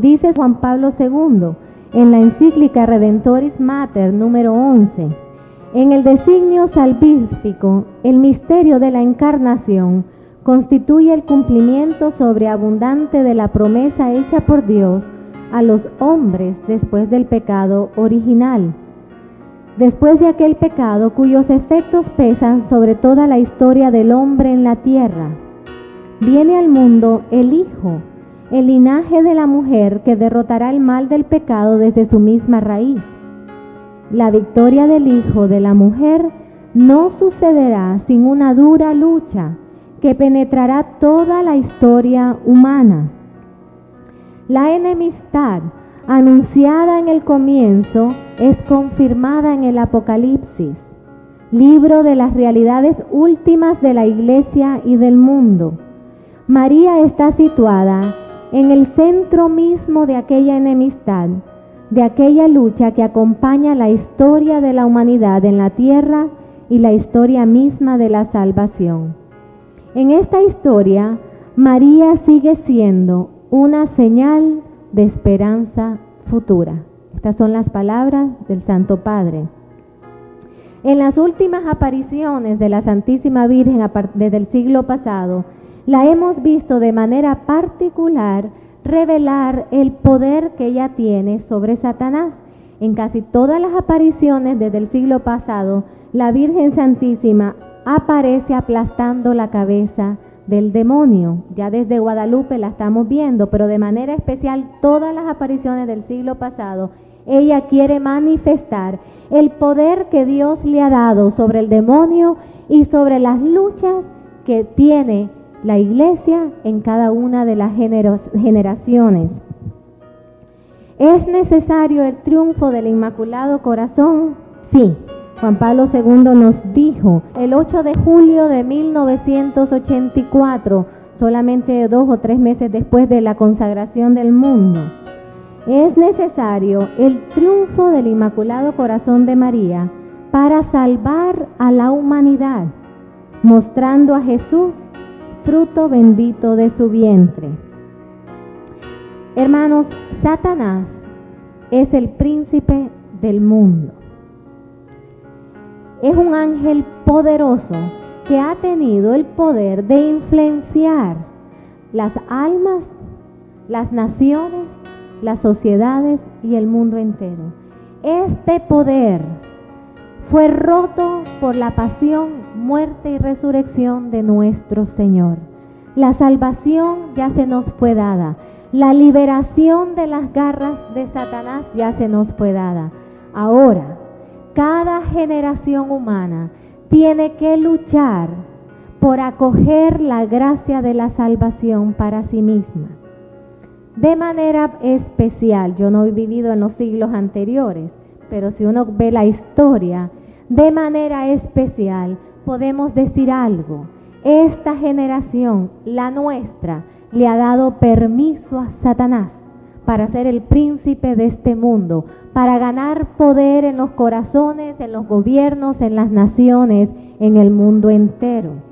Dice Juan Pablo II en la encíclica Redentoris Mater número 11. En el designio salvífico, el misterio de la encarnación constituye el cumplimiento sobreabundante de la promesa hecha por Dios a los hombres después del pecado original. Después de aquel pecado cuyos efectos pesan sobre toda la historia del hombre en la tierra, viene al mundo el Hijo, el linaje de la mujer que derrotará el mal del pecado desde su misma raíz. La victoria del Hijo de la mujer no sucederá sin una dura lucha que penetrará toda la historia humana. La enemistad anunciada en el comienzo es confirmada en el Apocalipsis, libro de las realidades últimas de la iglesia y del mundo. María está situada en el centro mismo de aquella enemistad, de aquella lucha que acompaña la historia de la humanidad en la tierra y la historia misma de la salvación. En esta historia, María sigue siendo una señal de esperanza futura. Estas son las palabras del Santo Padre. En las últimas apariciones de la Santísima Virgen desde el siglo pasado, la hemos visto de manera particular revelar el poder que ella tiene sobre Satanás. En casi todas las apariciones desde el siglo pasado, la Virgen Santísima aparece aplastando la cabeza del demonio. Ya desde Guadalupe la estamos viendo, pero de manera especial todas las apariciones del siglo pasado, ella quiere manifestar el poder que Dios le ha dado sobre el demonio y sobre las luchas que tiene la iglesia en cada una de las generaciones. ¿Es necesario el triunfo del Inmaculado Corazón? Sí. Juan Pablo II nos dijo el 8 de julio de 1984, solamente dos o tres meses después de la consagración del mundo, es necesario el triunfo del Inmaculado Corazón de María para salvar a la humanidad, mostrando a Jesús fruto bendito de su vientre. Hermanos, Satanás es el príncipe del mundo. Es un ángel poderoso que ha tenido el poder de influenciar las almas, las naciones, las sociedades y el mundo entero. Este poder fue roto por la pasión, muerte y resurrección de nuestro Señor. La salvación ya se nos fue dada. La liberación de las garras de Satanás ya se nos fue dada. Ahora, cada generación humana tiene que luchar por acoger la gracia de la salvación para sí misma. De manera especial, yo no he vivido en los siglos anteriores, pero si uno ve la historia, de manera especial podemos decir algo. Esta generación, la nuestra, le ha dado permiso a Satanás para ser el príncipe de este mundo, para ganar poder en los corazones, en los gobiernos, en las naciones, en el mundo entero.